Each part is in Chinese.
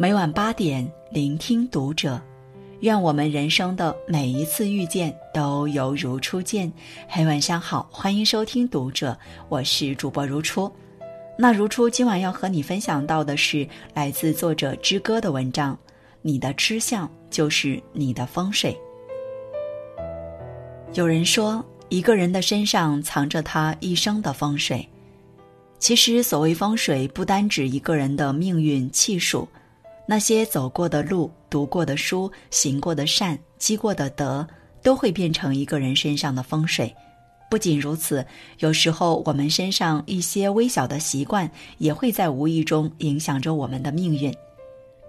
每晚八点，聆听读者。愿我们人生的每一次遇见都犹如初见。嘿，晚上好，欢迎收听读者，我是主播如初。那如初今晚要和你分享到的是来自作者之歌的文章。你的吃相就是你的风水。有人说，一个人的身上藏着他一生的风水。其实，所谓风水，不单指一个人的命运气数。那些走过的路、读过的书、行过的善、积过的德，都会变成一个人身上的风水。不仅如此，有时候我们身上一些微小的习惯，也会在无意中影响着我们的命运。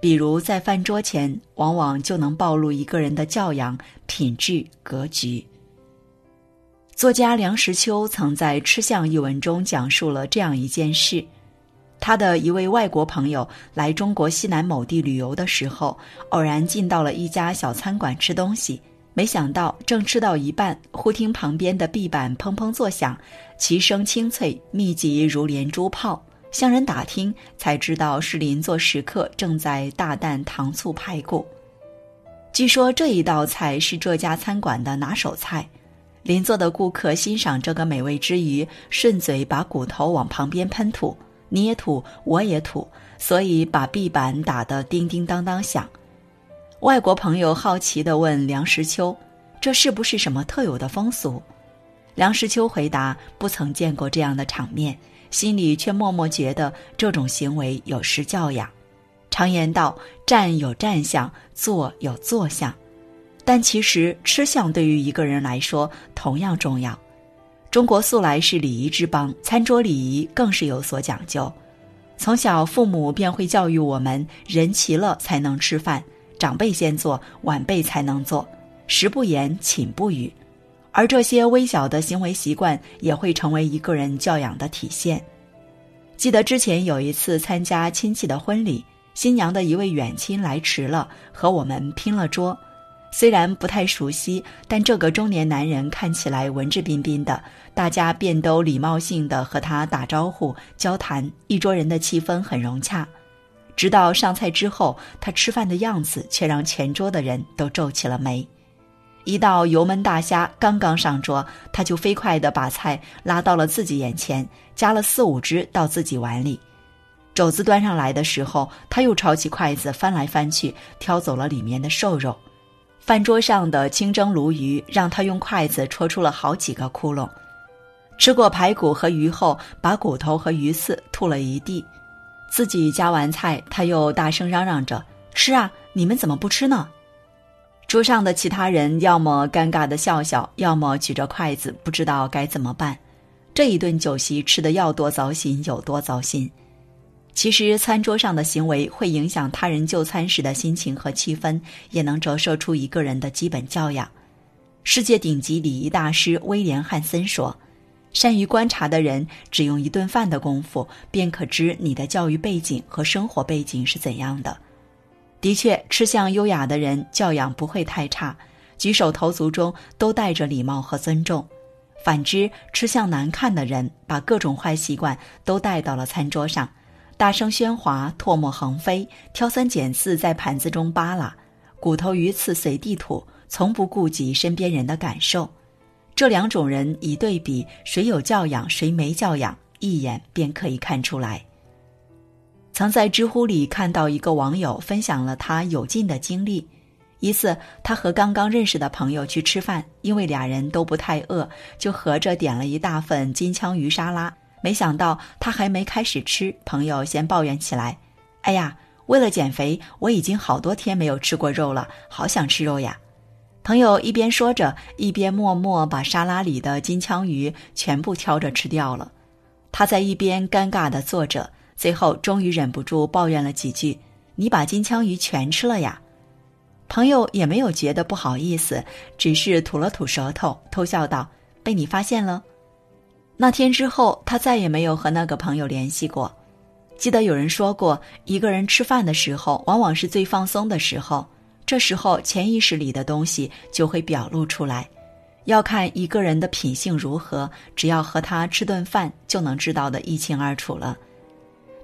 比如在饭桌前，往往就能暴露一个人的教养、品质、格局。作家梁实秋曾在《吃相》一文中讲述了这样一件事。他的一位外国朋友来中国西南某地旅游的时候，偶然进到了一家小餐馆吃东西。没想到正吃到一半，忽听旁边的壁板砰砰作响，其声清脆，密集如连珠炮。向人打听，才知道是邻座食客正在大啖糖醋排骨。据说这一道菜是这家餐馆的拿手菜。邻座的顾客欣赏这个美味之余，顺嘴把骨头往旁边喷吐。你也吐，我也吐，所以把壁板打得叮叮当当响。外国朋友好奇地问梁实秋：“这是不是什么特有的风俗？”梁实秋回答：“不曾见过这样的场面，心里却默默觉得这种行为有失教养。常言道：站有站相，坐有坐相，但其实吃相对于一个人来说同样重要。”中国素来是礼仪之邦，餐桌礼仪更是有所讲究。从小父母便会教育我们：人齐了才能吃饭，长辈先坐，晚辈才能坐，食不言，寝不语。而这些微小的行为习惯，也会成为一个人教养的体现。记得之前有一次参加亲戚的婚礼，新娘的一位远亲来迟了，和我们拼了桌。虽然不太熟悉，但这个中年男人看起来文质彬彬的，大家便都礼貌性的和他打招呼、交谈，一桌人的气氛很融洽。直到上菜之后，他吃饭的样子却让全桌的人都皱起了眉。一道油焖大虾刚刚上桌，他就飞快地把菜拉到了自己眼前，夹了四五只到自己碗里。肘子端上来的时候，他又抄起筷子翻来翻去，挑走了里面的瘦肉。饭桌上的清蒸鲈鱼让他用筷子戳出了好几个窟窿。吃过排骨和鱼后，把骨头和鱼刺吐了一地。自己夹完菜，他又大声嚷嚷着：“吃啊！你们怎么不吃呢？”桌上的其他人要么尴尬的笑笑，要么举着筷子不知道该怎么办。这一顿酒席吃的要多糟心有多糟心。其实，餐桌上的行为会影响他人就餐时的心情和气氛，也能折射出一个人的基本教养。世界顶级礼仪大师威廉·汉森说：“善于观察的人，只用一顿饭的功夫，便可知你的教育背景和生活背景是怎样的。”的确，吃相优雅的人教养不会太差，举手投足中都带着礼貌和尊重；反之，吃相难看的人把各种坏习惯都带到了餐桌上。大声喧哗，唾沫横飞，挑三拣四在盘子中扒拉，骨头鱼刺随地吐，从不顾及身边人的感受。这两种人一对比，谁有教养，谁没教养，一眼便可以看出来。曾在知乎里看到一个网友分享了他有劲的经历：一次，他和刚刚认识的朋友去吃饭，因为俩人都不太饿，就合着点了一大份金枪鱼沙拉。没想到他还没开始吃，朋友先抱怨起来：“哎呀，为了减肥，我已经好多天没有吃过肉了，好想吃肉呀！”朋友一边说着，一边默默把沙拉里的金枪鱼全部挑着吃掉了。他在一边尴尬地坐着，最后终于忍不住抱怨了几句：“你把金枪鱼全吃了呀？”朋友也没有觉得不好意思，只是吐了吐舌头，偷笑道：“被你发现了。”那天之后，他再也没有和那个朋友联系过。记得有人说过，一个人吃饭的时候，往往是最放松的时候，这时候潜意识里的东西就会表露出来。要看一个人的品性如何，只要和他吃顿饭，就能知道的一清二楚了。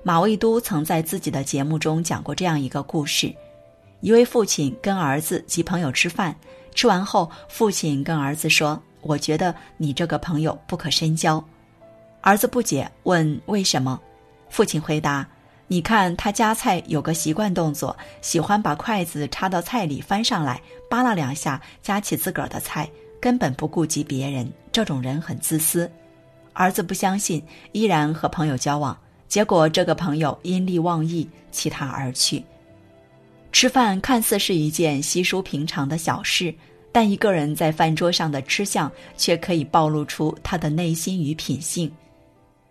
马未都曾在自己的节目中讲过这样一个故事：一位父亲跟儿子及朋友吃饭，吃完后，父亲跟儿子说：“我觉得你这个朋友不可深交。”儿子不解，问：“为什么？”父亲回答：“你看他夹菜有个习惯动作，喜欢把筷子插到菜里翻上来，扒拉两下，夹起自个儿的菜，根本不顾及别人。这种人很自私。”儿子不相信，依然和朋友交往。结果，这个朋友因利忘义，弃他而去。吃饭看似是一件稀疏平常的小事，但一个人在饭桌上的吃相，却可以暴露出他的内心与品性。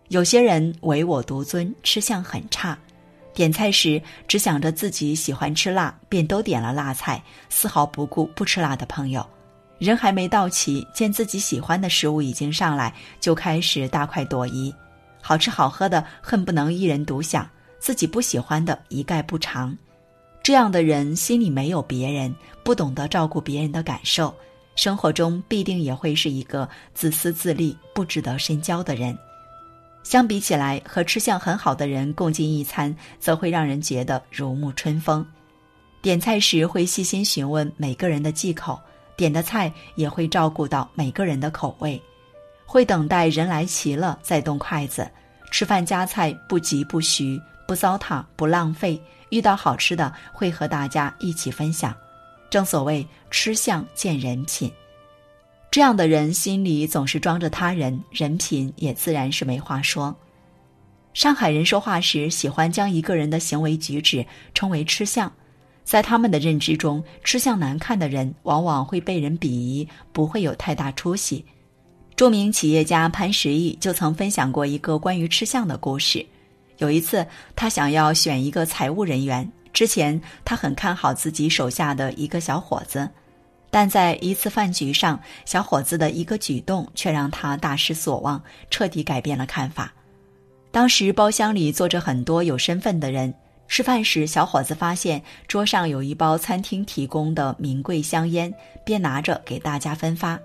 有些人唯我独尊，吃相很差，点菜时只想着自己喜欢吃辣，便都点了辣菜，丝毫不顾不吃辣的朋友。人还没到齐，见自己喜欢的食物已经上来，就开始大快朵颐。好吃好喝的恨不能一人独享，自己不喜欢的一概不尝。这样的人心里没有别人，不懂得照顾别人的感受，生活中必定也会是一个自私自利、不值得深交的人。相比起来，和吃相很好的人共进一餐，则会让人觉得如沐春风。点菜时会细心询问每个人的忌口，点的菜也会照顾到每个人的口味。会等待人来齐了再动筷子，吃饭夹菜不急不徐，不糟蹋不浪费。遇到好吃的会和大家一起分享。正所谓吃相见人品，这样的人心里总是装着他人，人品也自然是没话说。上海人说话时喜欢将一个人的行为举止称为吃相，在他们的认知中，吃相难看的人往往会被人鄙夷，不会有太大出息。著名企业家潘石屹就曾分享过一个关于吃相的故事。有一次，他想要选一个财务人员，之前他很看好自己手下的一个小伙子，但在一次饭局上，小伙子的一个举动却让他大失所望，彻底改变了看法。当时包厢里坐着很多有身份的人，吃饭时，小伙子发现桌上有一包餐厅提供的名贵香烟，便拿着给大家分发。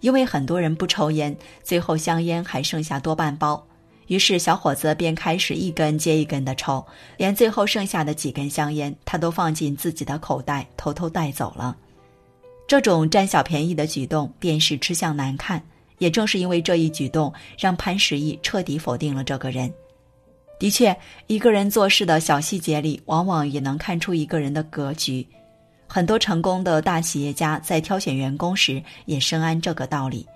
因为很多人不抽烟，最后香烟还剩下多半包，于是小伙子便开始一根接一根的抽，连最后剩下的几根香烟，他都放进自己的口袋，偷偷带走了。这种占小便宜的举动，便是吃相难看。也正是因为这一举动，让潘石屹彻底否定了这个人。的确，一个人做事的小细节里，往往也能看出一个人的格局。很多成功的大企业家在挑选员工时也深谙这个道理。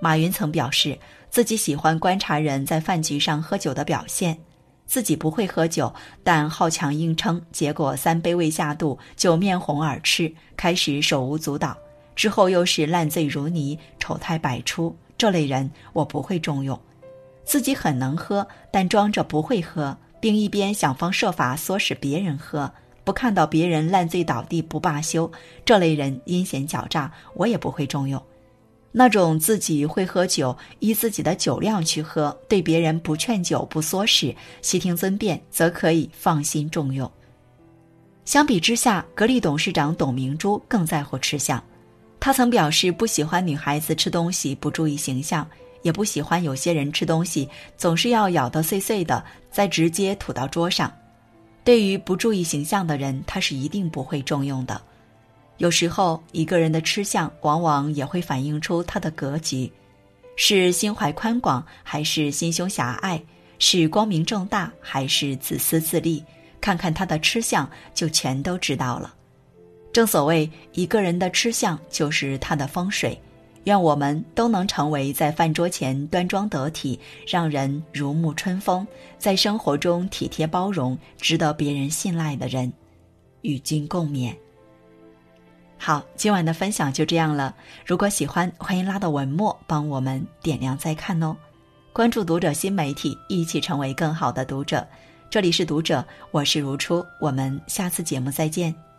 马云曾表示，自己喜欢观察人在饭局上喝酒的表现。自己不会喝酒，但好强硬撑，结果三杯未下肚就面红耳赤，开始手舞足蹈。之后又是烂醉如泥，丑态百出。这类人我不会重用。自己很能喝，但装着不会喝，并一边想方设法唆使别人喝。不看到别人烂醉倒地不罢休，这类人阴险狡诈，我也不会重用。那种自己会喝酒，依自己的酒量去喝，对别人不劝酒不唆使，悉听尊便，则可以放心重用。相比之下，格力董事长董明珠更在乎吃相。他曾表示不喜欢女孩子吃东西不注意形象，也不喜欢有些人吃东西总是要咬得碎碎的，再直接吐到桌上。对于不注意形象的人，他是一定不会重用的。有时候，一个人的吃相往往也会反映出他的格局，是心怀宽广还是心胸狭隘，是光明正大还是自私自利，看看他的吃相就全都知道了。正所谓，一个人的吃相就是他的风水。愿我们都能成为在饭桌前端庄得体、让人如沐春风，在生活中体贴包容、值得别人信赖的人。与君共勉。好，今晚的分享就这样了。如果喜欢，欢迎拉到文末帮我们点亮再看哦。关注读者新媒体，一起成为更好的读者。这里是读者，我是如初，我们下次节目再见。